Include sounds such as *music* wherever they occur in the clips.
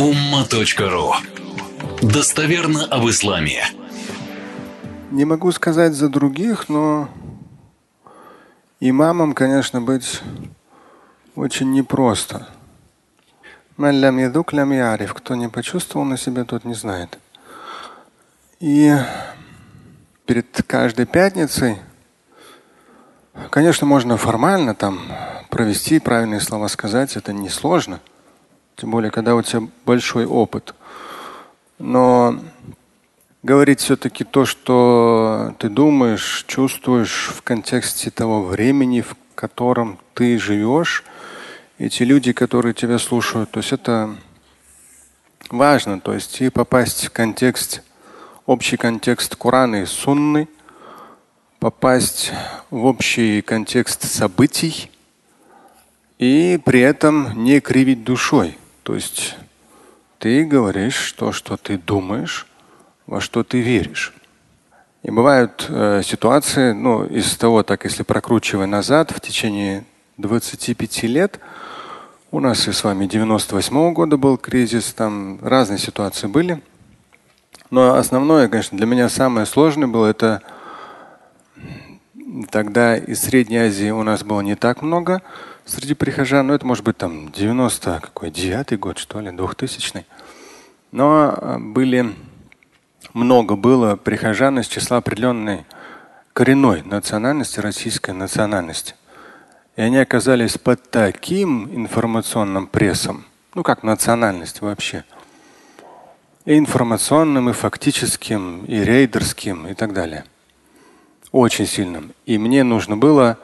umma.ru Достоверно об исламе. Не могу сказать за других, но имамом, конечно, быть очень непросто. Мэллям ядук лям яриф. Кто не почувствовал на себе, тот не знает. И перед каждой пятницей, конечно, можно формально там провести правильные слова сказать, это несложно. Тем более, когда у тебя большой опыт. Но говорить все-таки то, что ты думаешь, чувствуешь в контексте того времени, в котором ты живешь, эти люди, которые тебя слушают, то есть это важно, то есть и попасть в контекст, общий контекст Корана и Сунны, попасть в общий контекст событий и при этом не кривить душой. То есть ты говоришь то, что ты думаешь, во что ты веришь. И бывают э, ситуации, ну, из того, так если прокручивая назад, в течение 25 лет, у нас и с вами 98 -го года был кризис, там разные ситуации были. Но основное, конечно, для меня самое сложное было это тогда из Средней Азии у нас было не так много среди прихожан, но это может быть там 90 какой девятый год, что ли, 2000 Но э, были много было прихожан из числа определенной коренной национальности, российской национальности. И они оказались под таким информационным прессом, ну как национальность вообще, и информационным, и фактическим, и рейдерским, и так далее. Очень сильным. И мне нужно было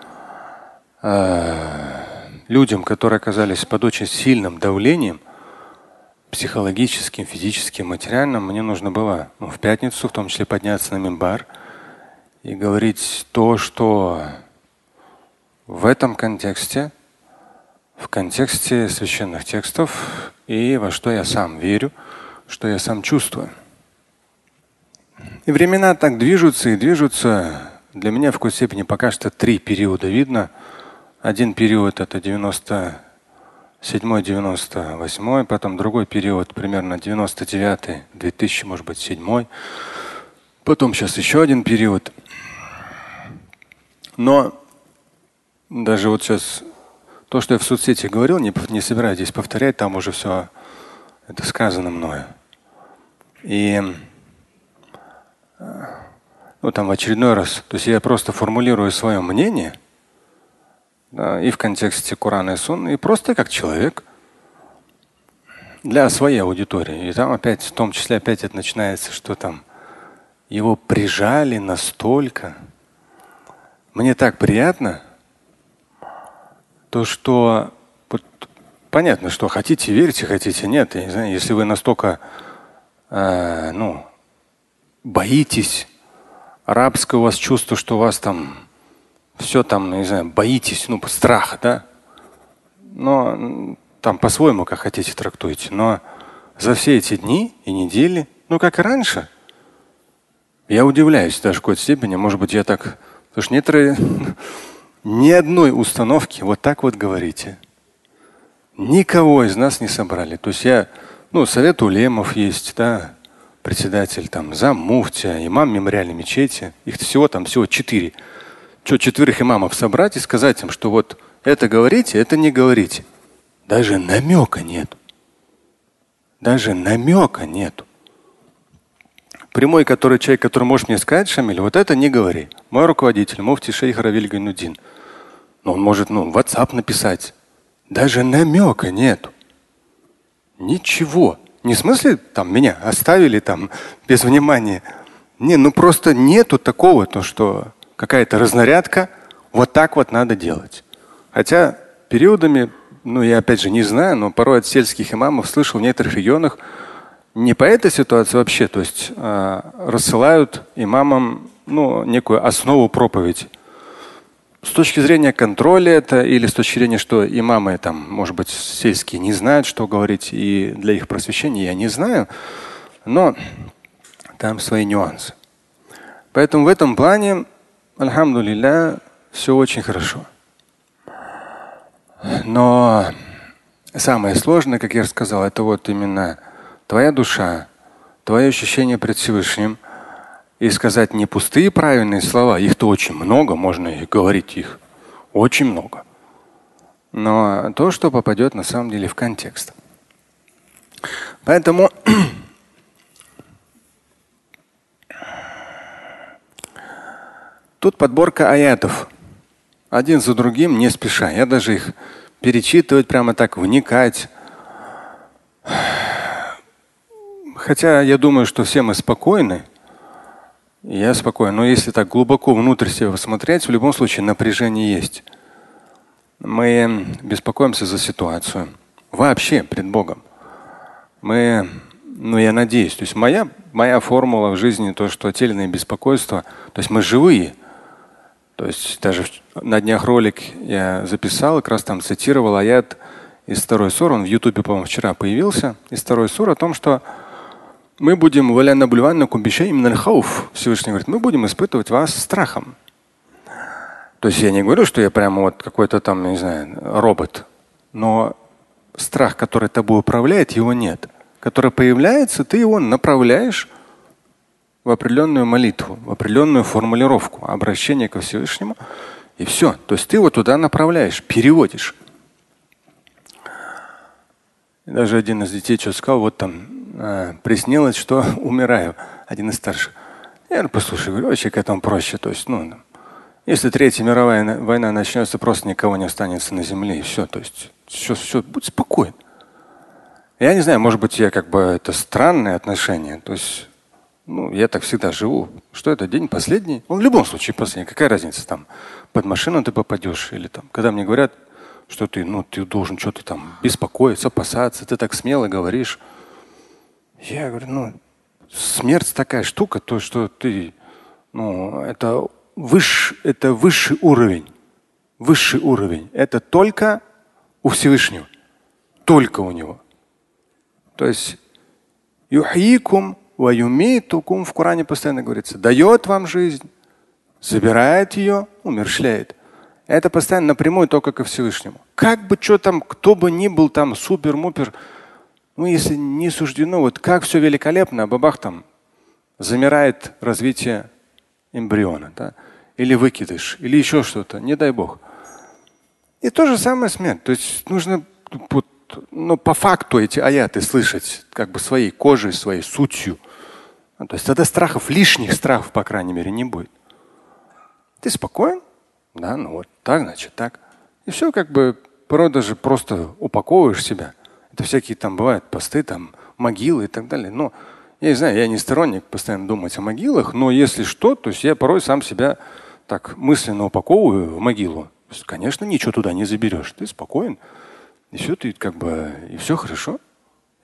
э, людям, которые оказались под очень сильным давлением, психологическим, физическим, материальным, мне нужно было ну, в пятницу, в том числе, подняться на мимбар и говорить то, что в этом контексте, в контексте священных текстов и во что я сам верю, что я сам чувствую. И времена так движутся и движутся. Для меня в какой степени пока что три периода видно. Один период это 90 седьмой, девяносто восьмой, потом другой период, примерно девяносто девятый, две тысячи, может быть, седьмой. Потом сейчас еще один период. Но даже вот сейчас то, что я в соцсети говорил, не, не собираюсь здесь повторять, там уже все это сказано мною. И ну, там в очередной раз, то есть я просто формулирую свое мнение – и в контексте Корана и Сунны, и просто как человек для своей аудитории. И там опять, в том числе опять это начинается, что там его прижали настолько. Мне так приятно, то что вот, понятно, что хотите верьте, хотите нет. Я не знаю, если вы настолько э, ну, боитесь, арабское у вас чувство, что вас там все там, не знаю, боитесь, ну, страх, да? Но там по-своему, как хотите, трактуете. Но за все эти дни и недели, ну, как и раньше, я удивляюсь даже в какой-то степени. Может быть, я так... Потому что некоторые *laughs* ни одной установки вот так вот говорите. Никого из нас не собрали. То есть я, ну, совет улемов есть, да, председатель там, зам муфтия, имам мемориальной мечети. Их всего там всего четыре что, четверых имамов собрать и сказать им, что вот это говорите, это не говорите. Даже намека нет. Даже намека нет. Прямой, который человек, который может мне сказать, Шамиль, вот это не говори. Мой руководитель, муфти шейх Равиль Гайнудин. Но он может ну, WhatsApp написать. Даже намека нет. Ничего. Не в смысле там меня оставили там без внимания. Не, ну просто нету такого, то что какая-то разнарядка, вот так вот надо делать. Хотя периодами, ну я опять же не знаю, но порой от сельских имамов слышал в некоторых регионах не по этой ситуации вообще, то есть э, рассылают имамам ну, некую основу проповеди. С точки зрения контроля это или с точки зрения, что имамы там, может быть, сельские не знают, что говорить, и для их просвещения я не знаю, но там свои нюансы. Поэтому в этом плане Альхамдулилля, все очень хорошо. Но самое сложное, как я рассказал, это вот именно твоя душа, твое ощущение пред Всевышним. И сказать не пустые правильные слова, их-то очень много, можно и говорить их очень много. Но то, что попадет на самом деле в контекст. Поэтому тут подборка аятов. Один за другим, не спеша. Я даже их перечитывать, прямо так вникать. Хотя я думаю, что все мы спокойны. Я спокоен. Но если так глубоко внутрь себя посмотреть, в любом случае напряжение есть. Мы беспокоимся за ситуацию. Вообще пред Богом. Мы, ну я надеюсь, то есть моя, моя формула в жизни то, что отельное беспокойство, то есть мы живые. То есть даже на днях ролик я записал, как раз там цитировал аят из второй сур, он в Ютубе, по-моему, вчера появился, из второй сур о том, что мы будем Всевышний говорит, мы будем испытывать вас страхом. То есть я не говорю, что я прямо вот какой-то там, не знаю, робот, но страх, который тобой управляет, его нет. Который появляется, ты его направляешь в определенную молитву, в определенную формулировку обращения ко Всевышнему. И все. То есть ты его туда направляешь, переводишь. Даже один из детей что сказал, вот там э, приснилось, что *laughs* умираю. Один из старших. Я говорю, послушай, говорю, вообще к этому проще. То есть, ну, если Третья мировая война начнется, просто никого не останется на земле, и все. То есть все, все, будь спокоен. Я не знаю, может быть, я как бы это странное отношение. То есть, ну, я так всегда живу. Что это день последний? Он в любом случае последний. Какая разница там? Под машину ты попадешь или там. Когда мне говорят, что ты, ну, ты должен что-то там беспокоиться, опасаться, ты так смело говоришь. Я говорю, ну, смерть такая штука, то, что ты, ну, это, выш, это высший уровень. Высший уровень. Это только у Всевышнего. Только у него. То есть юхикум ваюмитукум в Коране постоянно говорится, дает вам жизнь, забирает ее, умершляет. Это постоянно напрямую только ко Всевышнему. Как бы что там, кто бы ни был там супер-мупер, ну если не суждено, вот как все великолепно, а бабах там замирает развитие эмбриона, да? или выкидыш, или еще что-то, не дай бог. И то же самое смерть. То есть нужно вот, ну, по факту эти аяты слышать как бы своей кожей, своей сутью. то есть тогда страхов, лишних страхов, по крайней мере, не будет. Ты спокоен? Да, ну вот так, значит, так. И все как бы порой даже просто упаковываешь себя. Это всякие там бывают посты, там могилы и так далее. Но я не знаю, я не сторонник постоянно думать о могилах, но если что, то есть я порой сам себя так мысленно упаковываю в могилу. Конечно, ничего туда не заберешь. Ты спокоен. И все, ты как бы, и все хорошо.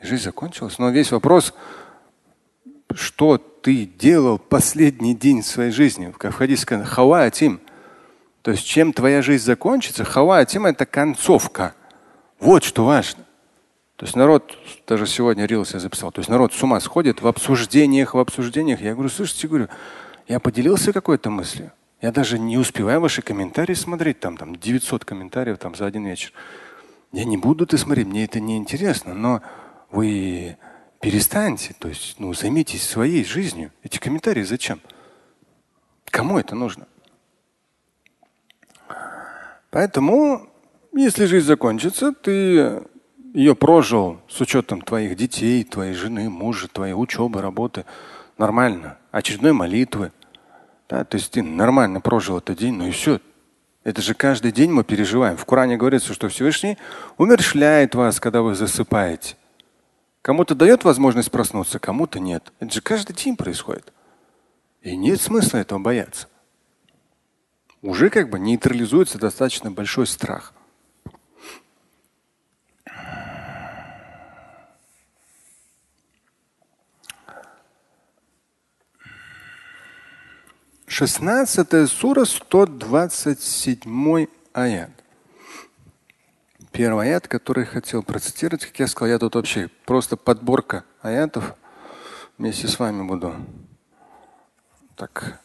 И жизнь закончилась. Но весь вопрос, что ты делал последний день своей жизни. Как в хадисе сказано, хава атим. То есть чем твоя жизнь закончится, хава атим это концовка. Вот что важно. То есть народ, даже сегодня Рилс я записал, то есть народ с ума сходит в обсуждениях, в обсуждениях. Я говорю, слушайте, говорю, я поделился какой-то мыслью. Я даже не успеваю ваши комментарии смотреть, там, там 900 комментариев там, за один вечер. Я не буду это смотреть, мне это не интересно, но вы перестаньте, то есть ну, займитесь своей жизнью. Эти комментарии зачем? Кому это нужно? Поэтому, если жизнь закончится, ты ее прожил с учетом твоих детей, твоей жены, мужа, твоей учебы, работы. Нормально. Очередной молитвы. Да, то есть ты нормально прожил этот день, ну и все. Это же каждый день мы переживаем. В Коране говорится, что Всевышний умершляет вас, когда вы засыпаете. Кому-то дает возможность проснуться, кому-то нет. Это же каждый день происходит. И нет смысла этого бояться. Уже как бы нейтрализуется достаточно большой страх. 16 сура, 127 аят. Первый аят, который хотел процитировать, как я сказал, я тут вообще просто подборка аятов. Вместе с вами буду так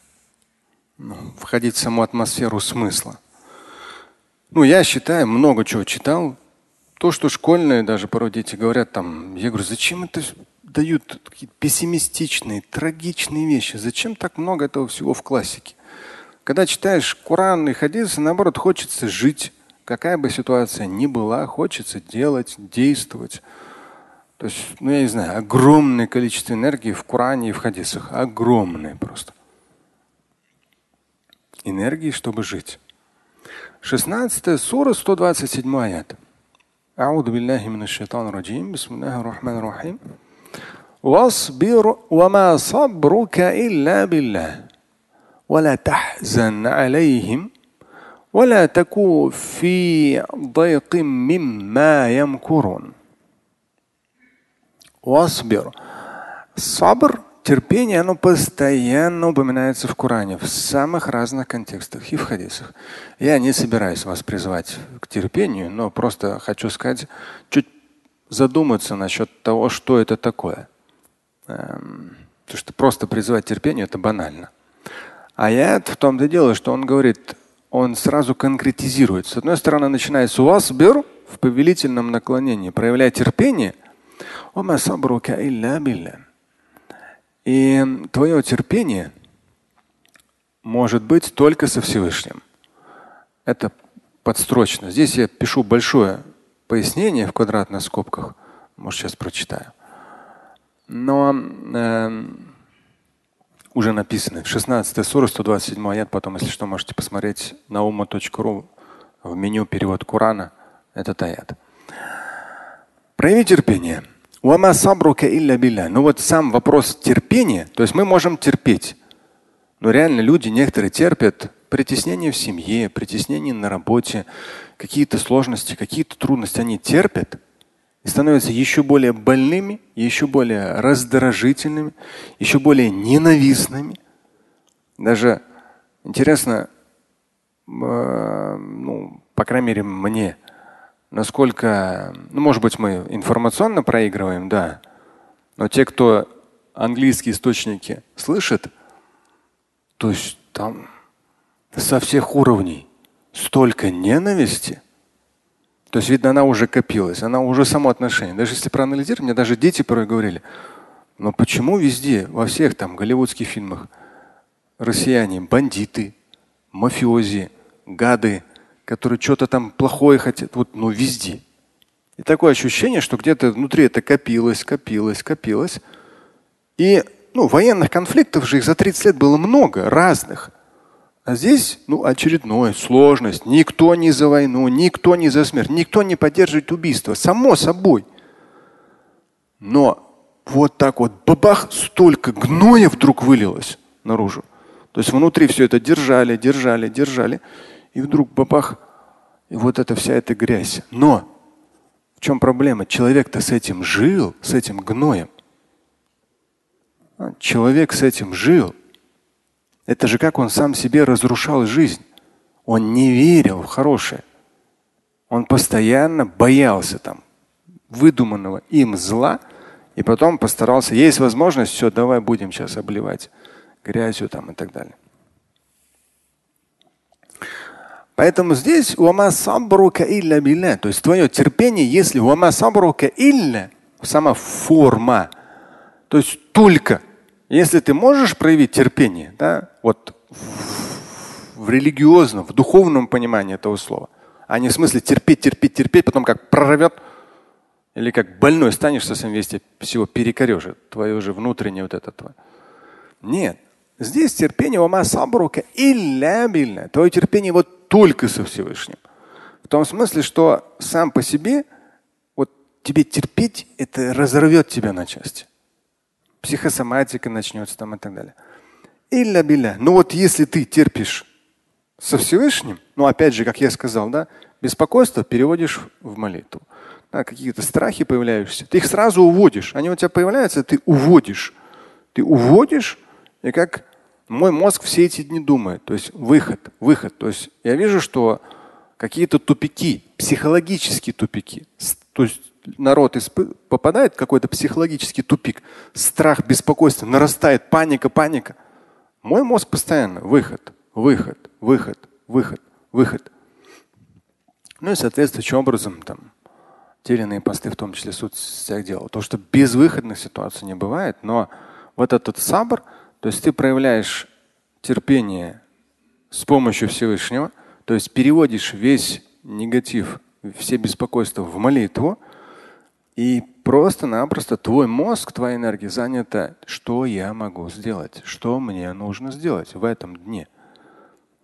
ну, входить в саму атмосферу смысла. Ну, я считаю, много чего читал, то, что школьные даже порой дети говорят там, я говорю, зачем это дают такие пессимистичные, трагичные вещи? Зачем так много этого всего в классике? Когда читаешь Коран и хадисы, наоборот, хочется жить. Какая бы ситуация ни была, хочется делать, действовать. То есть, ну я не знаю, огромное количество энергии в Коране и в хадисах. Огромное просто. Энергии, чтобы жить. 16 сура, 127 аят. أعوذ بالله من الشيطان الرجيم بسم الله الرحمن الرحيم واصبر وما صبرك إلا بالله ولا تحزن عليهم ولا تكو في ضيق مما يمكرون واصبر صبر Терпение, оно постоянно упоминается в Коране в самых разных контекстах и в хадисах. Я не собираюсь вас призвать к терпению, но просто хочу сказать, чуть задуматься насчет того, что это такое. Эм, потому что просто призывать терпению это банально. А я в том-то дело, что он говорит, он сразу конкретизирует. С одной стороны, начинается у вас бер в повелительном наклонении, проявляя терпение. И твое терпение может быть только со Всевышним. Это подстрочно. Здесь я пишу большое пояснение в квадратных скобках. Может, сейчас прочитаю. Но э, уже написано. 16 сура, 127 аят. Потом, если что, можете посмотреть на ума.ру в меню перевод Корана. Этот аят. Прояви терпение. Ну вот сам вопрос терпения, то есть мы можем терпеть. Но реально люди некоторые терпят притеснение в семье, притеснение на работе, какие-то сложности, какие-то трудности они терпят и становятся еще более больными, еще более раздражительными, еще более ненавистными. Даже интересно, э, ну, по крайней мере, мне – насколько, ну, может быть, мы информационно проигрываем, да, но те, кто английские источники слышит, то есть там со всех уровней столько ненависти, то есть, видно, она уже копилась, она уже само отношение. Даже если проанализировать, мне даже дети порой говорили, но почему везде, во всех там голливудских фильмах россияне бандиты, мафиози, гады, которые что-то там плохое хотят, вот, ну, везде. И такое ощущение, что где-то внутри это копилось, копилось, копилось. И ну, военных конфликтов же их за 30 лет было много, разных. А здесь ну, очередная сложность. Никто не за войну, никто не за смерть, никто не поддерживает убийство. Само собой. Но вот так вот бабах, столько гноя вдруг вылилось наружу. То есть внутри все это держали, держали, держали. И вдруг бабах, и вот эта вся эта грязь. Но в чем проблема? Человек-то с этим жил, с этим гноем. А, человек с этим жил. Это же как он сам себе разрушал жизнь. Он не верил в хорошее. Он постоянно боялся там выдуманного им зла, и потом постарался, есть возможность, все, давай будем сейчас обливать грязью там и так далее. Поэтому здесь уама сабрука илля билля. То есть твое терпение, если уама сабрука илля, сама форма, то есть только, если ты можешь проявить терпение, да, вот в, в религиозном, в духовном понимании этого слова, а не в смысле терпеть, терпеть, терпеть, потом как прорвет, или как больной станешь со своим вести, всего перекорежит твое уже внутреннее вот это твое. Нет. Здесь терпение ума сабрука илля билля. Твое терпение вот только со Всевышним. В том смысле, что сам по себе вот тебе терпеть, это разорвет тебя на части. Психосоматика начнется там и так далее. Илля биля. Ну вот если ты терпишь со Всевышним, ну опять же, как я сказал, да, беспокойство переводишь в молитву. Да, какие-то страхи появляются, ты их сразу уводишь. Они у тебя появляются, ты уводишь. Ты уводишь, и как мой мозг все эти дни думает, то есть выход, выход. То есть я вижу, что какие-то тупики, психологические тупики. То есть народ попадает в какой-то психологический тупик, страх, беспокойство, нарастает паника, паника. Мой мозг постоянно выход, выход, выход, выход, выход. Ну и соответствующим образом там те или иные посты, в том числе в соцсетях делал. То, что безвыходных ситуаций не бывает, но вот этот сабр, то есть ты проявляешь терпение с помощью Всевышнего, то есть переводишь весь негатив, все беспокойства в молитву, и просто-напросто твой мозг, твоя энергия занята, что я могу сделать, что мне нужно сделать в этом дне.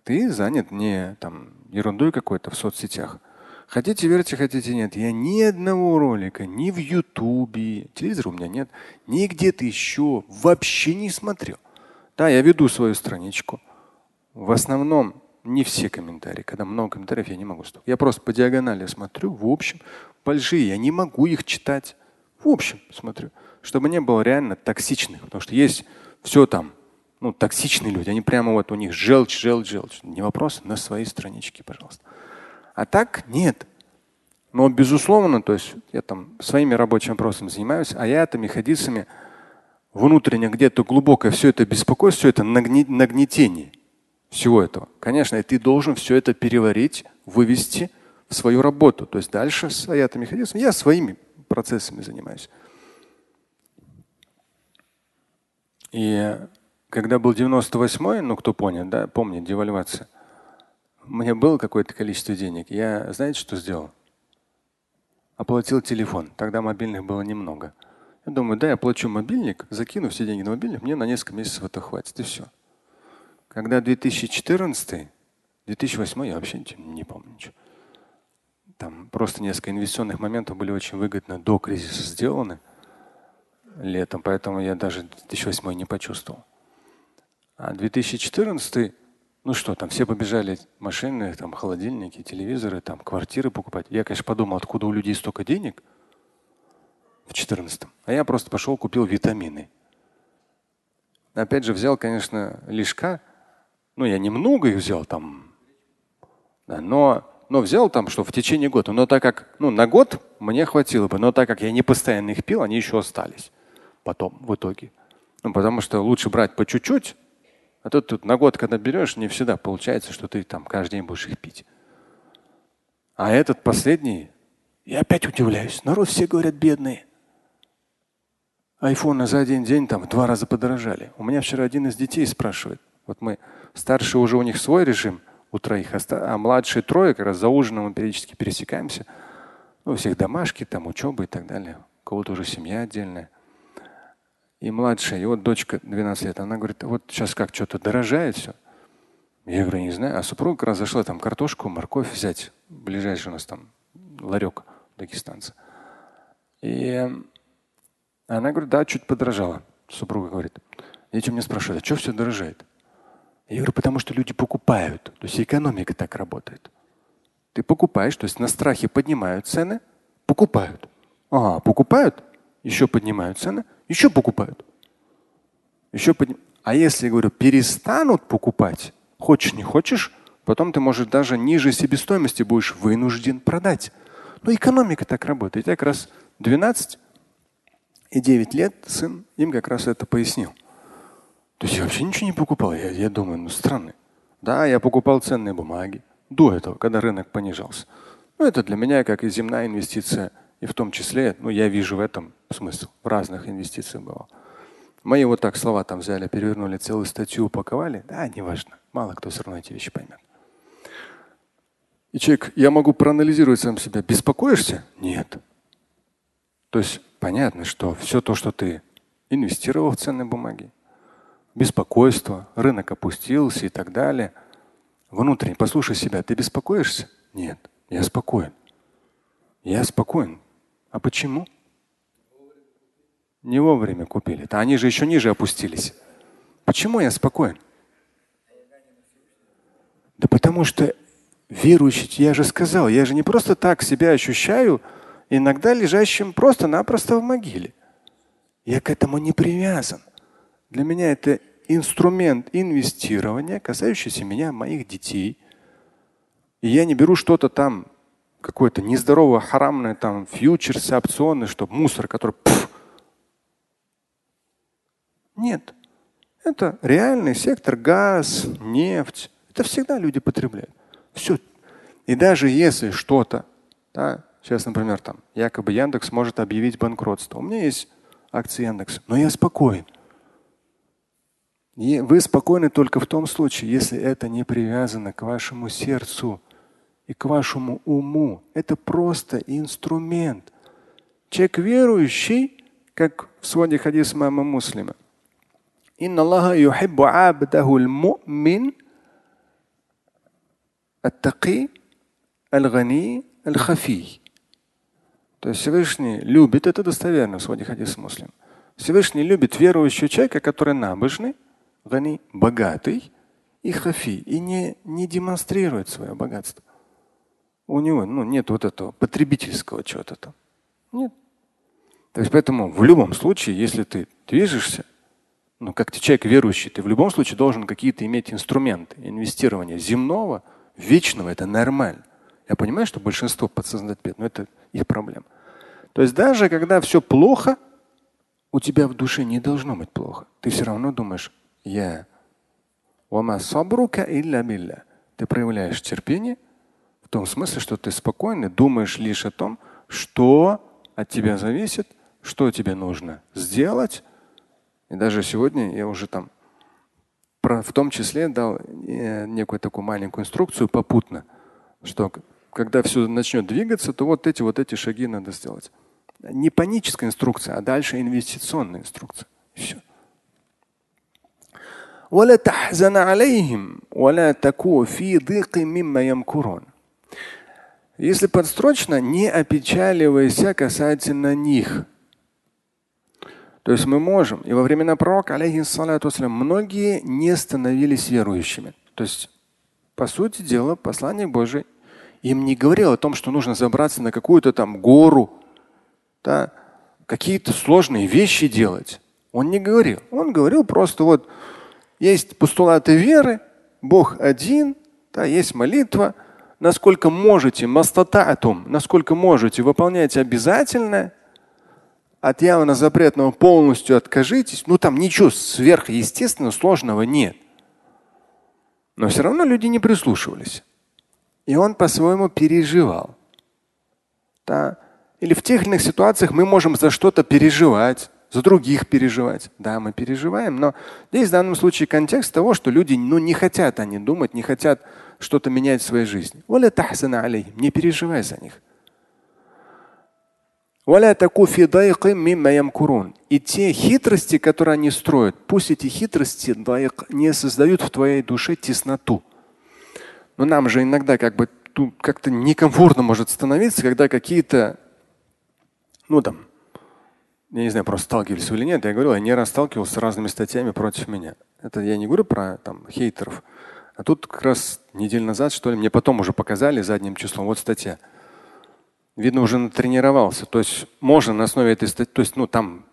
Ты занят не там ерундой какой-то в соцсетях. Хотите верьте, хотите нет. Я ни одного ролика, ни в Ютубе, телевизора у меня нет, ни где-то еще вообще не смотрел. Да, я веду свою страничку. В основном не все комментарии. Когда много комментариев, я не могу. Я просто по диагонали смотрю. В общем, большие, я не могу их читать. В общем, смотрю, чтобы не было реально токсичных, потому что есть все там, ну, токсичные люди, они прямо вот у них желчь, желчь, желчь. Не вопрос, на своей страничке, пожалуйста. А так нет. Но безусловно, то есть я там своими рабочими вопросами занимаюсь, а я этими хадисами внутренне где-то глубокое все это беспокойство, все это нагнетение всего этого. Конечно, и ты должен все это переварить, вывести – в свою работу. То есть дальше с аятами хадисами я своими процессами занимаюсь. И когда был 98-й, ну кто понял, да, помнит, девальвация, у меня было какое-то количество денег. Я, знаете, что сделал? Оплатил телефон. Тогда мобильных было немного. Я думаю, да, я плачу мобильник, закину все деньги на мобильник, мне на несколько месяцев это хватит, и все. Когда 2014, 2008, я вообще не помню ничего. Там просто несколько инвестиционных моментов были очень выгодно до кризиса сделаны летом, поэтому я даже 2008 не почувствовал. А 2014, ну что, там все побежали машины, там холодильники, телевизоры, там квартиры покупать. Я, конечно, подумал, откуда у людей столько денег в 2014. А я просто пошел, купил витамины. Опять же, взял, конечно, лишка. Ну, я немного их взял там. Да, но но взял там, что в течение года. Но так как, ну, на год мне хватило бы, но так как я не постоянно их пил, они еще остались потом, в итоге. Ну, потому что лучше брать по чуть-чуть, а тут, тут на год, когда берешь, не всегда получается, что ты там каждый день будешь их пить. А этот последний, я опять удивляюсь. Народ все говорят бедные. Айфоны за один день там в два раза подорожали. У меня вчера один из детей спрашивает. Вот мы старший уже у них свой режим – у троих, а младшие трое как раз за ужином мы периодически пересекаемся. Ну, у всех домашки, там учеба и так далее. У кого-то уже семья отдельная. И младшая, и вот дочка 12 лет, она говорит, вот сейчас как что-то дорожает все. Я говорю, не знаю. А супруга как раз зашла там картошку, морковь взять. Ближайший у нас там ларек дагестанца. И она говорит, да, чуть подорожало. Супруга говорит. Дети меня спрашивают, а что все дорожает? Я говорю, потому что люди покупают. То есть экономика так работает. Ты покупаешь, то есть на страхе поднимают цены, покупают. А, покупают, еще поднимают цены, еще покупают. Еще подним... А если, говорю, перестанут покупать, хочешь не хочешь, потом ты, может, даже ниже себестоимости будешь вынужден продать. Но экономика так работает. Я как раз 12 и 9 лет сын им как раз это пояснил. То есть я вообще ничего не покупал. Я, я думаю, ну странно. Да, я покупал ценные бумаги до этого, когда рынок понижался. Ну, это для меня как и земная инвестиция. И в том числе, ну, я вижу в этом смысл. В разных инвестициях было. Мои вот так слова там взяли, перевернули целую статью, упаковали. Да, неважно. Мало кто все равно эти вещи поймет. И человек, я могу проанализировать сам себя. Беспокоишься? Нет. То есть понятно, что все то, что ты инвестировал в ценные бумаги, беспокойство, рынок опустился и так далее. Внутренне послушай себя, ты беспокоишься? Нет, я спокоен. Я спокоен. А почему? Не вовремя купили. Да они же еще ниже опустились. Почему я спокоен? Да потому что верующий, я же сказал, я же не просто так себя ощущаю, иногда лежащим просто-напросто в могиле. Я к этому не привязан. Для меня это инструмент инвестирования, касающийся меня, моих детей. И я не беру что-то там, какое-то нездоровое, харамное, там, фьючерсы, опционы, чтобы мусор, который... Пфф. Нет. Это реальный сектор, газ, нефть. Это всегда люди потребляют. Все. И даже если что-то да, Сейчас, например, там якобы Яндекс может объявить банкротство. У меня есть акции Яндекса, но я спокоен. И вы спокойны только в том случае, если это не привязано к вашему сердцу и к вашему уму. Это просто инструмент. Человек верующий, как в своде хадис мама муслима. Инна Аллаха юхиббу абдаху мумин аттаки аль-гани аль-хафий. То есть Всевышний любит, это достоверно в своде хадис муслим. Всевышний любит верующего человека, который набожный, гани, богатый и хафи, и не, не демонстрирует свое богатство. У него ну, нет вот этого потребительского чего-то там. Нет. То есть поэтому в любом случае, если ты движешься, ну как ты человек верующий, ты в любом случае должен какие-то иметь инструменты инвестирования земного, вечного, это нормально. Я понимаю, что большинство подсознательно, но это их проблема. То есть даже когда все плохо, у тебя в душе не должно быть плохо. Ты все равно думаешь, я. Ты проявляешь терпение в том смысле, что ты спокойно думаешь лишь о том, что от тебя зависит, что тебе нужно сделать. И даже сегодня я уже там в том числе дал э, некую такую маленькую инструкцию попутно, что когда все начнет двигаться, то вот эти вот эти шаги надо сделать. Не паническая инструкция, а дальше инвестиционная инструкция. все. ولا تحزن عليهم ولا تكو في ضيق مما يمكرون. Если подстрочно, не опечаливайся касательно них. То есть мы можем, и во времена пророка, алейхиссалату многие не становились верующими. То есть, по сути дела, посланник Божий им не говорил о том, что нужно забраться на какую-то там гору, да, какие-то сложные вещи делать. Он не говорил. Он говорил просто вот есть постулаты веры, Бог один, да, есть молитва. Насколько можете, мастататум, насколько можете, выполнять обязательно. От явно запретного полностью откажитесь. Ну там ничего сверхъестественного, сложного нет. Но все равно люди не прислушивались. И он по-своему переживал. Да? Или в тех или иных ситуациях мы можем за что-то переживать за других переживать. Да, мы переживаем, но здесь в данном случае контекст того, что люди ну, не хотят они думать, не хотят что-то менять в своей жизни. Не переживай за них. И те хитрости, которые они строят, пусть эти хитрости не создают в твоей душе тесноту. Но нам же иногда как бы как-то некомфортно может становиться, когда какие-то, ну там, я не знаю, просто сталкивались или нет, я говорил, я не раз сталкивался с разными статьями против меня. Это я не говорю про там, хейтеров. А тут как раз неделю назад, что ли, мне потом уже показали задним числом. Вот статья. Видно, уже натренировался. То есть можно на основе этой статьи, то есть, ну, там,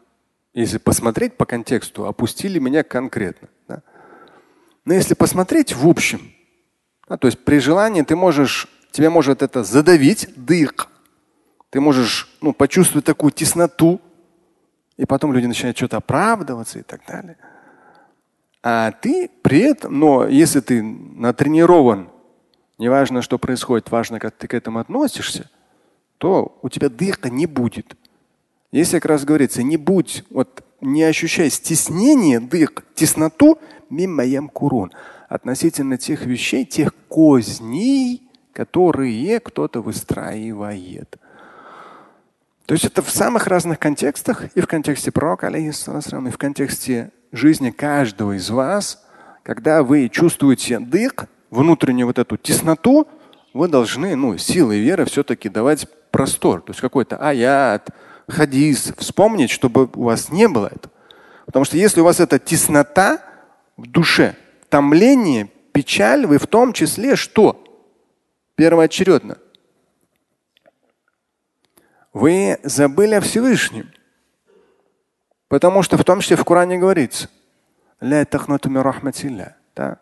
если посмотреть по контексту, опустили меня конкретно. Да? Но если посмотреть в общем, да, то есть при желании ты можешь, тебя может это задавить, дык. Ты можешь ну, почувствовать такую тесноту, и потом люди начинают что-то оправдываться и так далее. А ты при этом, но если ты натренирован, неважно, что происходит, важно, как ты к этому относишься, то у тебя дыха не будет. Если как раз говорится, не будь, вот не ощущай стеснение, дых, тесноту, мимо ям курун, относительно тех вещей, тех козней, которые кто-то выстраивает. То есть это в самых разных контекстах, и в контексте пророка, и в контексте жизни каждого из вас, когда вы чувствуете дык, внутреннюю вот эту тесноту, вы должны ну, силой веры все-таки давать простор. То есть какой-то аят, хадис, вспомнить, чтобы у вас не было этого. Потому что если у вас эта теснота в душе, томление, печаль, вы в том числе что? Первоочередно вы забыли о Всевышнем. Потому что в том числе в Коране говорится, да?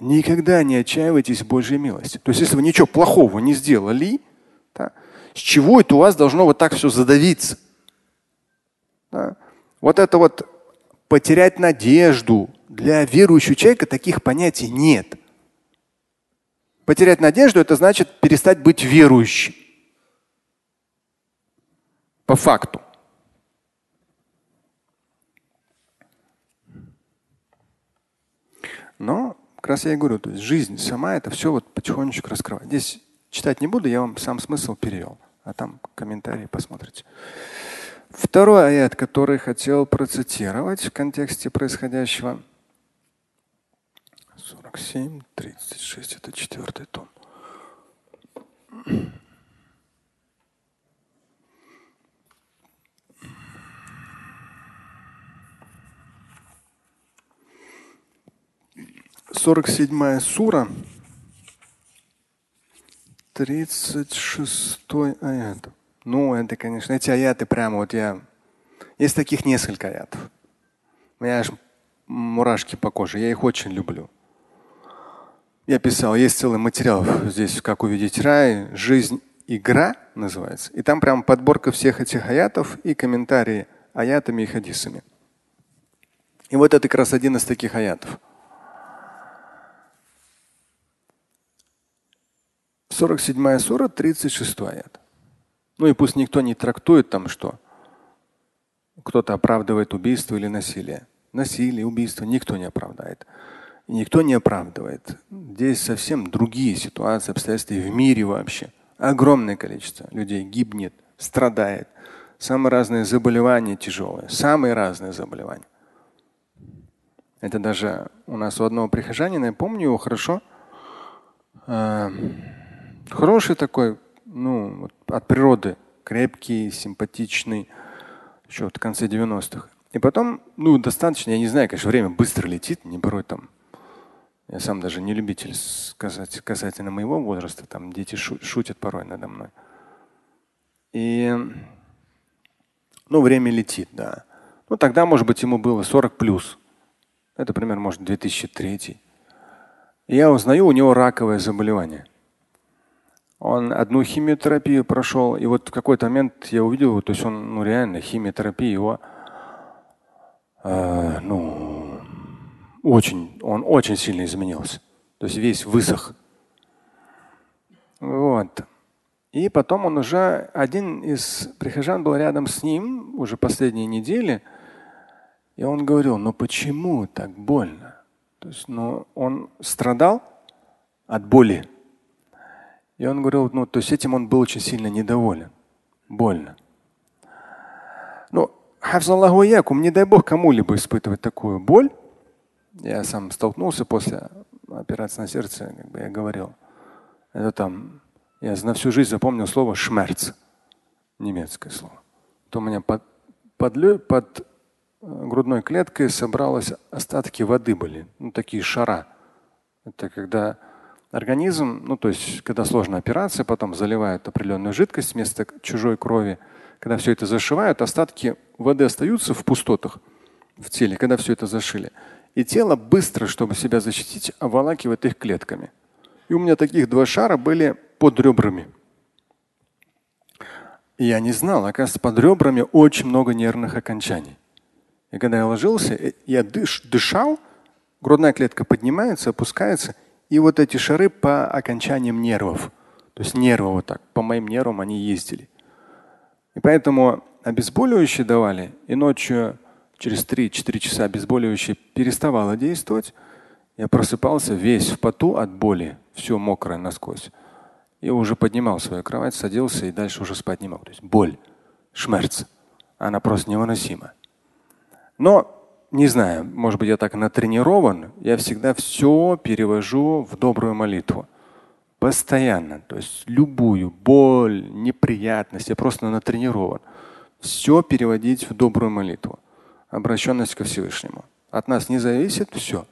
никогда не отчаивайтесь Божьей милости. То есть если вы ничего плохого не сделали, да, с чего это у вас должно вот так все задавиться? Да? Вот это вот потерять надежду. Для верующего человека таких понятий нет. Потерять надежду – это значит перестать быть верующим. По факту. Но как раз я и говорю, то есть жизнь сама это все вот потихонечку раскрывает. Здесь читать не буду, я вам сам смысл перевел, а там комментарии посмотрите. Второй аят, который хотел процитировать в контексте происходящего. 47, 36, это четвертый том. Сорок седьмая сура, тридцать шестой аят. Ну, это, конечно, эти аяты прямо вот я... Есть таких несколько аятов. У меня аж мурашки по коже. Я их очень люблю. Я писал, есть целый материал здесь, как увидеть рай, жизнь, игра называется. И там прям подборка всех этих аятов и комментарии аятами и хадисами. И вот это как раз один из таких аятов. 47 сура, 36 аят. Ну и пусть никто не трактует там, что кто-то оправдывает убийство или насилие. Насилие, убийство никто не оправдает. Никто не оправдывает. Здесь совсем другие ситуации, обстоятельства в мире вообще. Огромное количество людей гибнет, страдает. Самые разные заболевания тяжелые, самые разные заболевания. Это даже у нас у одного прихожанина, я помню его хорошо. Э, хороший такой, ну, вот от природы крепкий, симпатичный, еще в конце 90-х. И потом, ну, достаточно, я не знаю, конечно, время быстро летит, не порой там. Я сам даже не любитель сказать касательно моего возраста, там дети шутят порой надо мной. И, ну, время летит, да. Ну, тогда, может быть, ему было 40 плюс. Это примерно, может, 2003. И я узнаю, у него раковое заболевание. Он одну химиотерапию прошел, и вот в какой-то момент я увидел, то есть он, ну реально, химиотерапия его, э, ну, очень, он очень сильно изменился. То есть весь высох. Вот. И потом он уже, один из прихожан был рядом с ним уже последние недели, и он говорил, ну почему так больно? То есть, ну, он страдал от боли. И он говорил, ну, то есть этим он был очень сильно недоволен. Больно. Ну, хафзаллаху якум, не дай бог кому-либо испытывать такую боль. Я сам столкнулся после операции на сердце, как бы я говорил. Это там, я на всю жизнь запомнил слово шмерц, немецкое слово. То у меня под, под, под э, грудной клеткой собралось остатки воды были, ну такие шара. Это когда организм, ну то есть когда сложная операция, потом заливают определенную жидкость вместо чужой крови, когда все это зашивают, остатки воды остаются в пустотах в теле, когда все это зашили. И тело быстро, чтобы себя защитить, обволакивает их клетками. И у меня таких два шара были под ребрами. И я не знал, оказывается, под ребрами очень много нервных окончаний. И когда я ложился, я дыш, дышал, грудная клетка поднимается, опускается, и вот эти шары по окончаниям нервов. То есть нервы вот так, по моим нервам они ездили. И поэтому обезболивающие давали, и ночью через 3-4 часа обезболивающее переставало действовать. Я просыпался весь в поту от боли, все мокрое насквозь. И уже поднимал свою кровать, садился и дальше уже спать не мог. То есть боль, шмерц, она просто невыносима. Но не знаю, может быть, я так натренирован, я всегда все перевожу в добрую молитву. Постоянно. То есть любую боль, неприятность, я просто натренирован. Все переводить в добрую молитву. Обращенность ко Всевышнему. От нас не зависит все.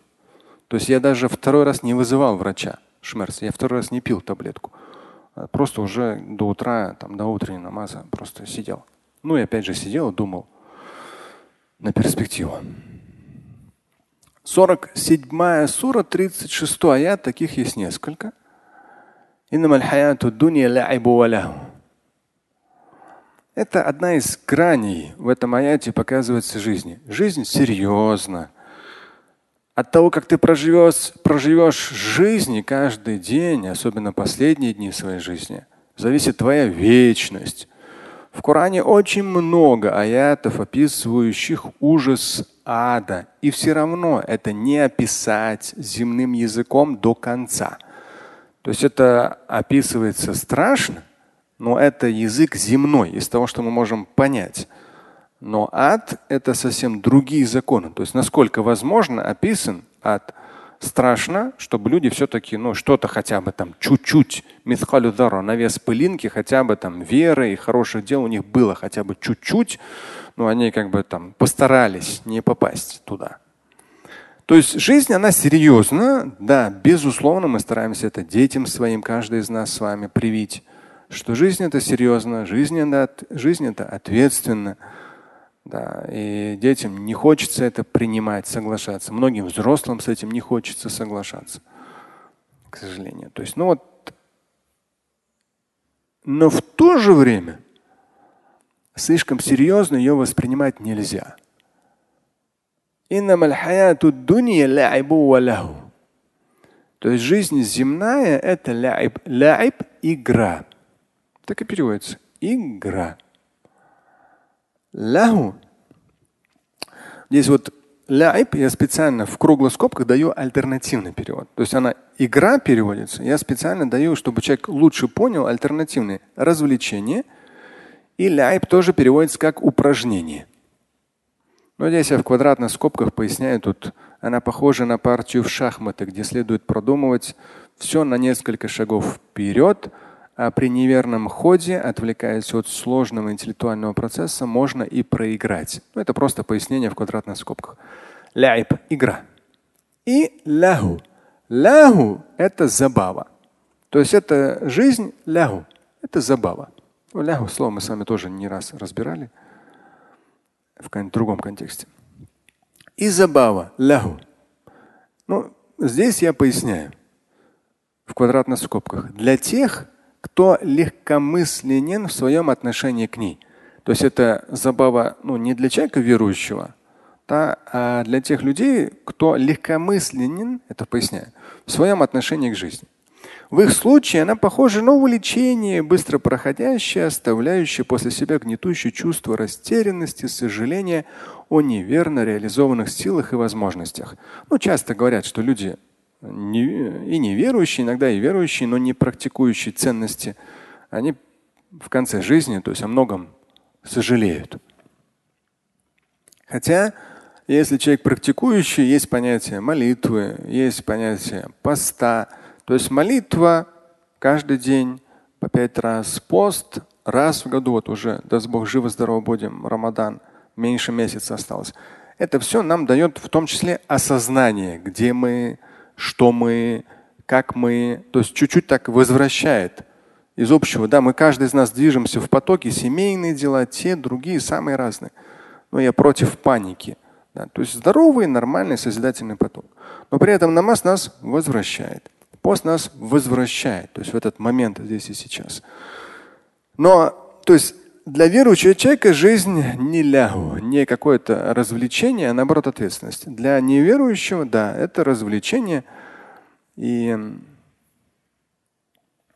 То есть я даже второй раз не вызывал врача шмерц. Я второй раз не пил таблетку. А просто уже до утра, там, до утренней намаза просто сидел. Ну и опять же сидел и думал на перспективу. 47 сура, 36 аят, таких есть несколько. Это одна из граней в этом аяте показывается жизни. Жизнь серьезна. От того, как ты проживешь, проживешь жизнь каждый день, особенно последние дни своей жизни, зависит твоя вечность. В Коране очень много аятов, описывающих ужас ада. И все равно это не описать земным языком до конца. То есть это описывается страшно, но это язык земной, из того, что мы можем понять. Но ад – это совсем другие законы. То есть насколько возможно описан ад. Страшно, чтобы люди все-таки ну, что-то хотя бы там чуть-чуть, на вес пылинки, хотя бы там веры и хороших дел у них было хотя бы чуть-чуть, но они как бы там постарались не попасть туда. То есть жизнь, она серьезна. Да, безусловно, мы стараемся это детям своим, каждый из нас с вами привить, что жизнь это серьезно, жизнь это, жизнь это ответственно. Да, и детям не хочется это принимать, соглашаться. Многим взрослым с этим не хочется соглашаться, к сожалению. То есть, ну вот, но в то же время слишком серьезно ее воспринимать нельзя. То есть жизнь земная – это ляйб. Ляйб – игра. Так и переводится. Игра. Лаху. Здесь вот ляйб я специально в круглых скобках даю альтернативный перевод. То есть она игра переводится. Я специально даю, чтобы человек лучше понял альтернативные развлечения. И ляйб тоже переводится как упражнение. Но здесь я в квадратных скобках поясняю, тут она похожа на партию в шахматы, где следует продумывать все на несколько шагов вперед, при неверном ходе, отвлекаясь от сложного интеллектуального процесса, можно и проиграть. Ну, это просто пояснение в квадратных скобках. Ляйб – игра. И лягу. Лягу – это забава. То есть это жизнь лягу. Это забава. Ну, лягу слово мы с вами тоже не раз разбирали в другом контексте. И забава, лягу. Ну, здесь я поясняю в квадратных скобках. Для тех, кто легкомысленен в своем отношении к ней. То есть это забава ну, не для человека верующего, да, а для тех людей, кто легкомысленен, это поясняю, в своем отношении к жизни. В их случае она похожа на увлечение, быстро проходящее, оставляющее после себя гнетущее чувство растерянности, сожаления о неверно реализованных силах и возможностях. Ну, часто говорят, что люди и неверующие, иногда и верующие, но не практикующие ценности, они в конце жизни, то есть о многом сожалеют. Хотя, если человек практикующий, есть понятие молитвы, есть понятие поста, то есть молитва каждый день по пять раз, пост раз в году, вот уже, даст Бог, живо-здорово будем, Рамадан, меньше месяца осталось. Это все нам дает в том числе осознание, где мы, что мы, как мы, то есть чуть-чуть так возвращает из общего. Да, мы каждый из нас движемся в потоке, семейные дела, те, другие, самые разные. Но я против паники. Да, то есть здоровый, нормальный, созидательный поток. Но при этом намаз нас возвращает. Пост нас возвращает, то есть в этот момент здесь и сейчас. Но, то есть для верующего человека жизнь не лягу, не какое-то развлечение, а наоборот ответственность. Для неверующего, да, это развлечение и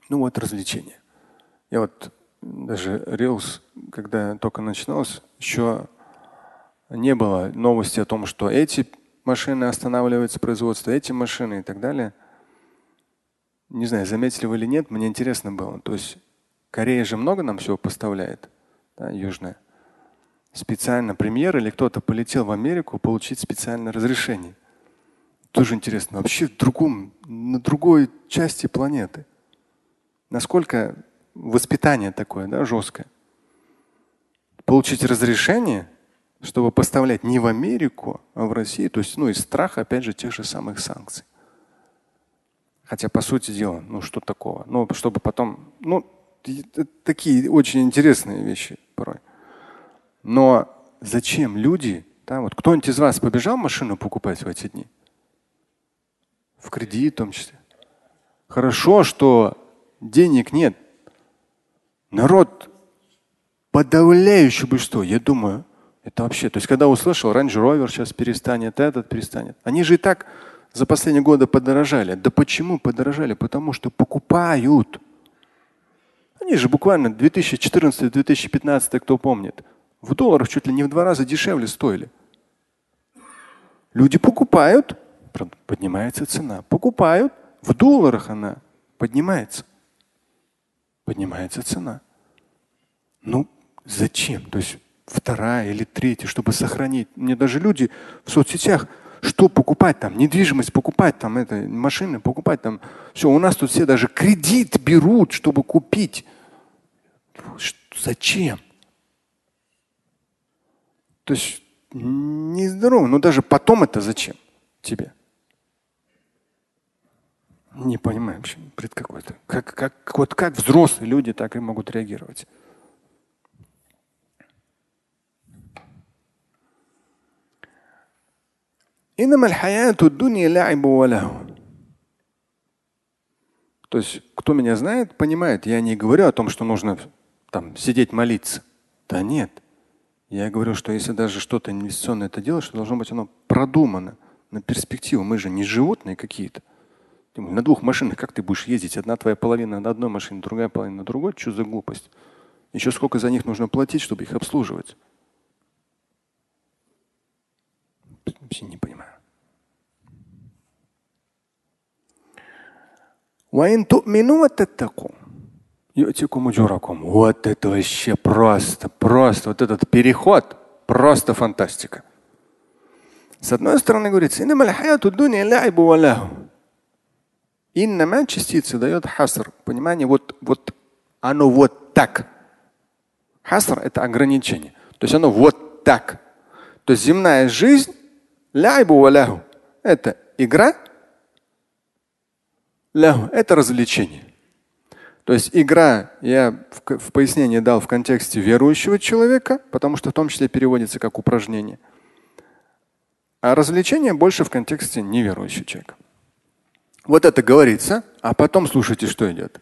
ну вот развлечение. Я вот даже Reels, когда только начиналось, еще не было новости о том, что эти машины останавливаются производство, эти машины и так далее – не знаю, заметили вы или нет, мне интересно было. То есть Корея же много нам всего поставляет, да, южная. Специально премьер или кто-то полетел в Америку получить специальное разрешение. Тоже интересно. Вообще в другом, на другой части планеты. Насколько воспитание такое, да, жесткое. Получить разрешение, чтобы поставлять не в Америку, а в Россию, то есть ну, из страха, опять же, тех же самых санкций. Хотя, по сути дела, ну что такого? Ну, чтобы потом, ну, такие очень интересные вещи порой. Но зачем люди, да, вот кто-нибудь из вас побежал машину покупать в эти дни? В кредит в том числе. Хорошо, что денег нет. Народ подавляющее большинство, я думаю, это вообще, то есть когда услышал, Range Rover сейчас перестанет, этот перестанет. Они же и так за последние годы подорожали. Да почему подорожали? Потому что покупают. Они же буквально 2014-2015, кто помнит, в долларах чуть ли не в два раза дешевле стоили. Люди покупают, поднимается цена. Покупают, в долларах она поднимается. Поднимается цена. Ну, зачем? То есть вторая или третья, чтобы сохранить. Мне даже люди в соцсетях, что покупать там, недвижимость покупать там, это, машины покупать там. Все, у нас тут все даже кредит берут, чтобы купить. Зачем? То есть нездорово, но даже потом это зачем тебе? Не понимаю вообще, пред какой-то. Как, как, вот как взрослые люди так и могут реагировать. Инама То есть, кто меня знает, понимает, я не говорю о том, что нужно там сидеть молиться. Да нет. Я говорю, что если даже что-то инвестиционное это делаешь, то должно быть оно продумано на перспективу. Мы же не животные какие-то. На двух машинах как ты будешь ездить? Одна твоя половина на одной машине, другая половина на другой. Что за глупость? Еще сколько за них нужно платить, чтобы их обслуживать? Вообще не понимаю. Вот это вообще просто, просто, вот этот переход, просто фантастика. С одной стороны говорится, иннама частица дает хаср. Понимание, вот, вот оно вот так. Хаср – это ограничение. То есть оно вот так. То есть земная жизнь это игра, это развлечение. То есть игра, я в, в пояснении дал в контексте верующего человека, потому что в том числе переводится как упражнение. А развлечение больше в контексте неверующего человека. Вот это говорится, а потом слушайте, что идет.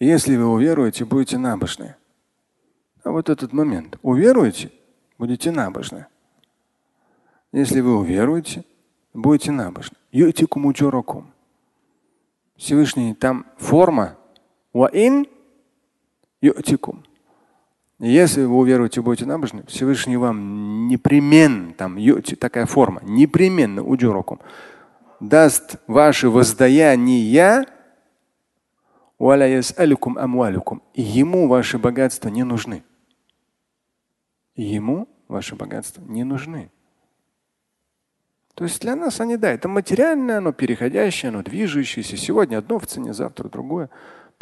Если вы уверуете, будете набожны. А вот этот момент. Уверуете, будете набожны. Если вы уверуете, будете набожны. Всевышний там форма. Если вы уверуете, будете набожны, Всевышний вам непременно, там такая форма, непременно уджуракум, даст ваши воздаяния и ему ваши богатства не нужны. Ему ваши богатства не нужны. То есть для нас они, да, это материальное, оно переходящее, оно движущееся. Сегодня одно в цене, завтра другое.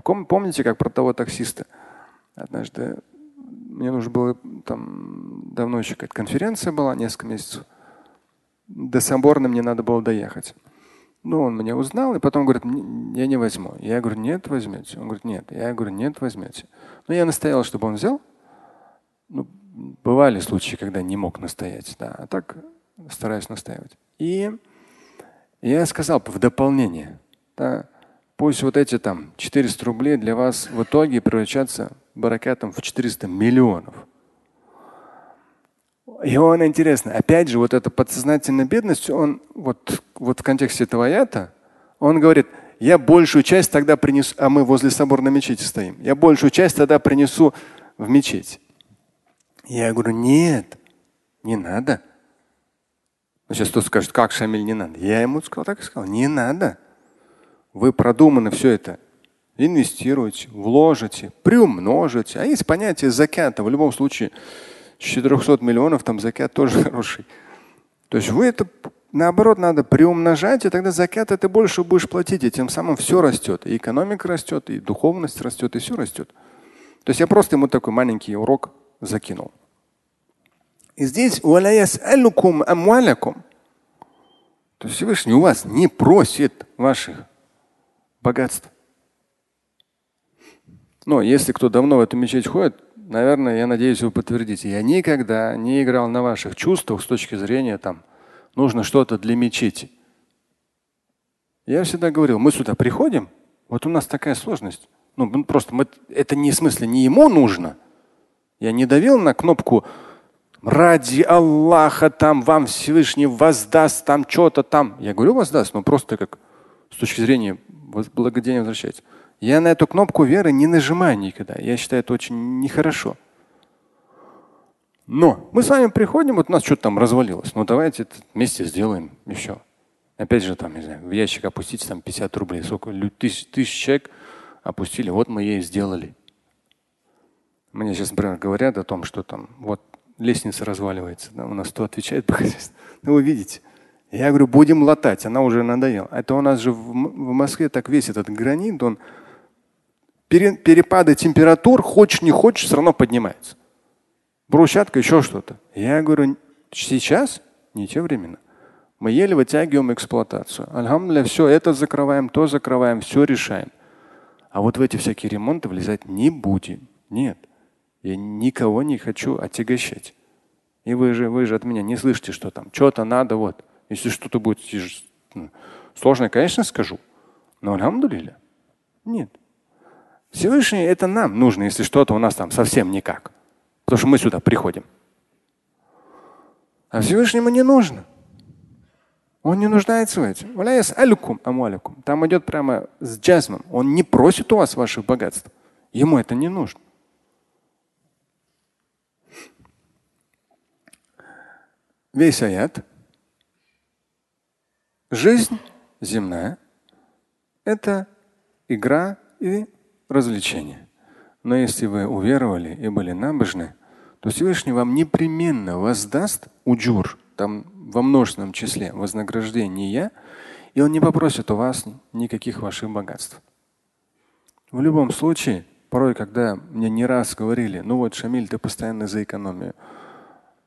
Помните, как про того таксиста? Однажды мне нужно было, там давно еще какая-то конференция была, несколько месяцев. До Соборной мне надо было доехать. Ну, он меня узнал, и потом говорит, я не возьму. Я говорю, нет, возьмете. Он говорит, нет. Я говорю, нет, возьмете. Но я настоял, чтобы он взял. Ну, бывали случаи, когда не мог настоять, да. А так стараюсь настаивать. И я сказал в дополнение, да, пусть вот эти там 400 рублей для вас в итоге превращаются баракатом в 400 миллионов. И он интересно, опять же, вот эта подсознательная бедность, он вот, вот в контексте этого аята, он говорит, я большую часть тогда принесу, а мы возле соборной мечети стоим, я большую часть тогда принесу в мечеть. Я говорю, нет, не надо. Сейчас кто скажет, как Шамиль, не надо. Я ему сказал, так и сказал, не надо. Вы продуманы все это инвестируете, вложите, приумножите. А есть понятие закята. В любом случае, 400 миллионов там закят тоже *laughs* хороший. То есть вы это наоборот надо приумножать, и тогда закят это больше будешь платить, и тем самым все растет. И экономика растет, и духовность растет, и все растет. То есть я просто ему такой маленький урок закинул. И здесь то есть Всевышний у вас не просит ваших богатств. Но если кто давно в эту мечеть ходит, наверное, я надеюсь, вы подтвердите. Я никогда не играл на ваших чувствах с точки зрения там нужно что-то для мечети. Я всегда говорил, мы сюда приходим, вот у нас такая сложность. Ну, просто мы, это не в смысле не ему нужно. Я не давил на кнопку ради Аллаха там вам Всевышний воздаст там что-то там. Я говорю воздаст, но просто как с точки зрения благодеяния возвращается. Я на эту кнопку веры не нажимаю никогда. Я считаю это очень нехорошо. Но мы с вами приходим, вот у нас что-то там развалилось. Ну давайте это вместе сделаем еще. Опять же, там, не знаю, в ящик опустить там 50 рублей. Сколько? Тысяч, тысяч человек опустили, вот мы ей сделали. Мне сейчас, например, говорят о том, что там вот лестница разваливается. Да, у нас кто отвечает по *laughs* хозяйству. Ну, вы видите. Я говорю, будем латать, она уже надоела. Это у нас же в, в Москве так весь этот гранит, он перепады температур, хочешь не хочешь, все равно поднимается. Брусчатка, еще что-то. Я говорю, сейчас не те времена. Мы еле вытягиваем эксплуатацию. Альхамдулillah, все это закрываем, то закрываем, все решаем. А вот в эти всякие ремонты влезать не будем. Нет. Я никого не хочу отягощать. И вы же, вы же от меня не слышите, что там что-то надо, вот. Если что-то будет ну, сложное, конечно, скажу. Но альхамдулилля. Нет. Всевышний это нам нужно, если что-то у нас там совсем никак. Потому что мы сюда приходим. А Всевышнему не нужно. Он не нуждается в этом. Там идет прямо с джазмом. Он не просит у вас ваших богатств. Ему это не нужно. Весь аят. Жизнь земная – это игра и развлечение. Но если вы уверовали и были набожны, то Всевышний вам непременно воздаст уджур, там во множественном числе вознаграждения, и он не попросит у вас никаких ваших богатств. В любом случае, порой, когда мне не раз говорили, ну вот, Шамиль, ты постоянно за экономию.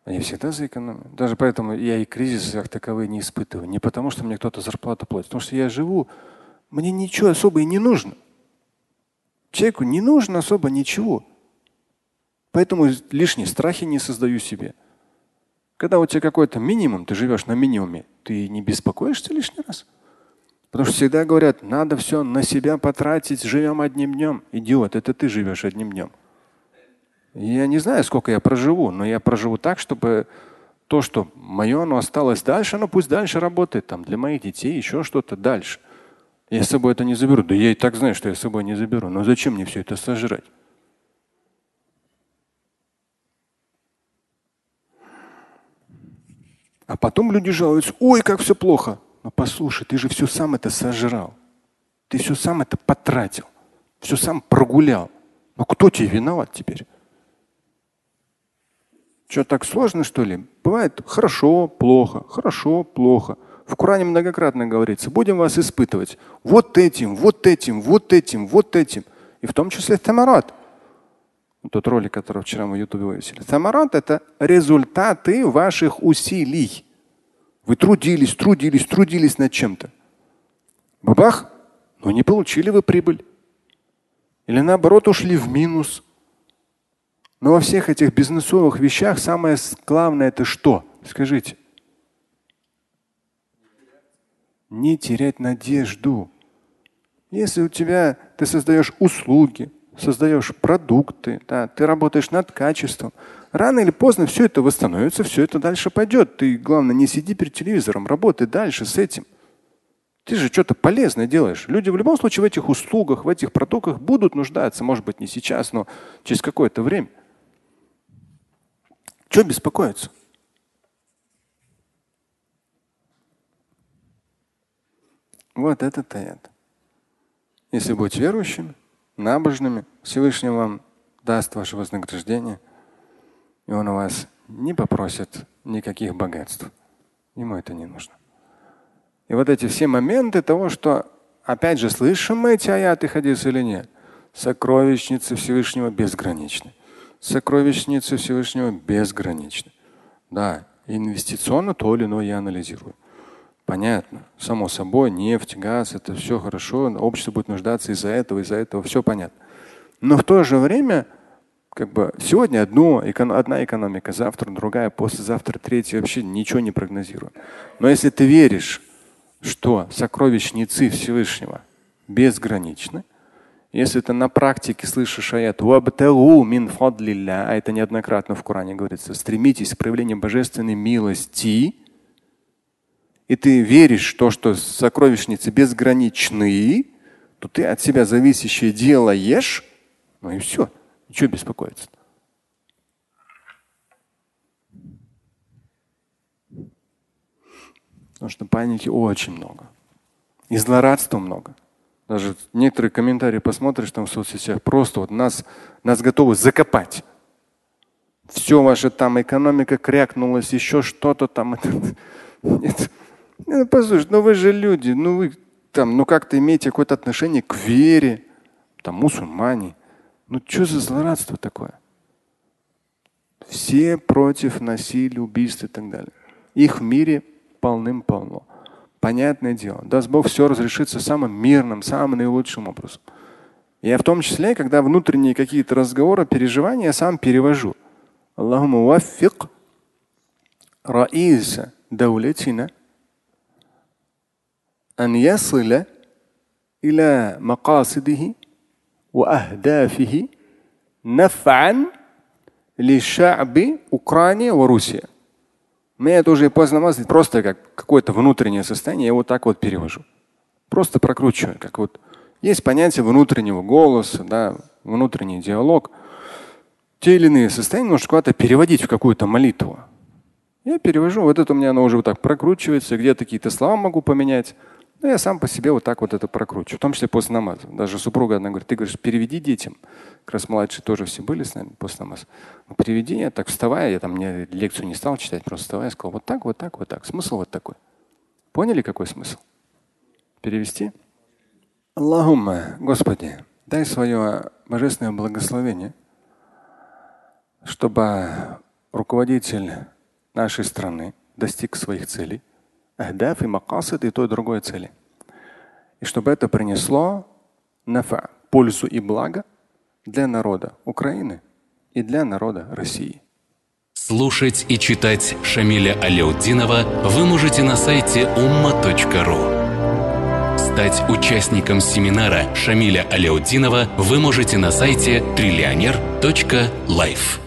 Я всегда за экономию. Даже поэтому я и кризис как таковые не испытываю. Не потому, что мне кто-то зарплату платит, потому что я живу, мне ничего особо и не нужно. Человеку не нужно особо ничего. Поэтому лишние страхи не создаю себе. Когда у тебя какой-то минимум, ты живешь на минимуме, ты не беспокоишься лишний раз. Потому что всегда говорят, надо все на себя потратить, живем одним днем. Идиот, это ты живешь одним днем. Я не знаю, сколько я проживу, но я проживу так, чтобы то, что мое, оно осталось дальше, оно пусть дальше работает там для моих детей, еще что-то дальше. Я с собой это не заберу. Да я и так знаю, что я с собой не заберу. Но зачем мне все это сожрать? А потом люди жалуются, ой, как все плохо. Но послушай, ты же все сам это сожрал. Ты все сам это потратил. Все сам прогулял. Но кто тебе виноват теперь? Что, так сложно, что ли? Бывает хорошо, плохо, хорошо, плохо. В Коране многократно говорится, будем вас испытывать вот этим, вот этим, вот этим, вот этим. И в том числе тамарат. Тот ролик, который вчера мы в Ютубе вывесили. Тамарат – это результаты ваших усилий. Вы трудились, трудились, трудились над чем-то. Бабах, но не получили вы прибыль. Или наоборот ушли в минус. Но во всех этих бизнесовых вещах самое главное это что? Скажите. Не терять надежду. Если у тебя ты создаешь услуги, создаешь продукты, да, ты работаешь над качеством, рано или поздно все это восстановится, все это дальше пойдет. Ты, главное, не сиди перед телевизором, работай дальше с этим. Ты же что-то полезное делаешь. Люди в любом случае в этих услугах, в этих продуктах будут нуждаться. Может быть, не сейчас, но через какое-то время. Что беспокоиться? Вот этот аят. Если быть верующими, набожными, Всевышний вам даст ваше вознаграждение, и он у вас не попросит никаких богатств. Ему это не нужно. И вот эти все моменты того, что опять же слышим мы эти аяты хадис или нет, сокровищницы Всевышнего безграничны. Сокровищницы Всевышнего безграничны. Да, инвестиционно то или иное я анализирую. Понятно. Само собой, нефть, газ, это все хорошо. Общество будет нуждаться из-за этого, из-за этого, все понятно. Но в то же время, как бы сегодня одно, одна экономика, завтра другая, послезавтра третья, вообще ничего не прогнозируем. Но если ты веришь, что сокровищницы Всевышнего безграничны, если ты на практике слышишь аят мин а это неоднократно в Коране говорится, стремитесь к проявлению божественной милости, и ты веришь в то, что сокровищницы безграничны, то ты от себя зависящее делаешь, ну и все. Ничего беспокоиться. Потому что паники очень много. И злорадства много. Даже некоторые комментарии посмотришь там в соцсетях, просто вот нас, нас готовы закопать. Все ваша там экономика крякнулась, еще что-то там. *laughs* Нет. Ну, послушай, ну вы же люди, ну вы там, ну как-то имеете какое-то отношение к вере, там мусульмане. Ну что за злорадство такое? Все против насилия, убийств и так далее. Их в мире полным-полно. Понятное дело. Даст Бог все разрешится самым мирным, самым наилучшим образом. Я в том числе, когда внутренние какие-то разговоры, переживания, я сам перевожу. Аллаху ваффик раиса даулетина أن يصل إلى مقاصده وأهدافه نفعا لشعب أوكرانيا وروسيا. мне это уже поздно мазать, просто как какое-то внутреннее состояние, я его так вот перевожу. Просто прокручиваю, как вот есть понятие внутреннего голоса, да, внутренний диалог. Те или иные состояния нужно куда-то переводить в какую-то молитву. Я перевожу, вот это у меня оно уже вот так прокручивается, где-то какие-то слова могу поменять. Но я сам по себе вот так вот это прокручиваю, в том числе после намаза. Даже супруга одна говорит, ты говоришь, переведи детям. Как раз младшие тоже все были с нами после намаза. Ну, переведи, я так вставая, я там мне лекцию не стал читать, просто вставая, сказал, вот так, вот так, вот так. Смысл вот такой. Поняли, какой смысл? Перевести? Аллахумма, Господи, дай свое божественное благословение, чтобы руководитель нашей страны достиг своих целей – ахдаф и макасид и той и другой цели. И чтобы это принесло нафа, пользу и благо для народа Украины и для народа России. Слушать и читать Шамиля Аляутдинова вы можете на сайте umma.ru. Стать участником семинара Шамиля Аляутдинова вы можете на сайте триллионер.life.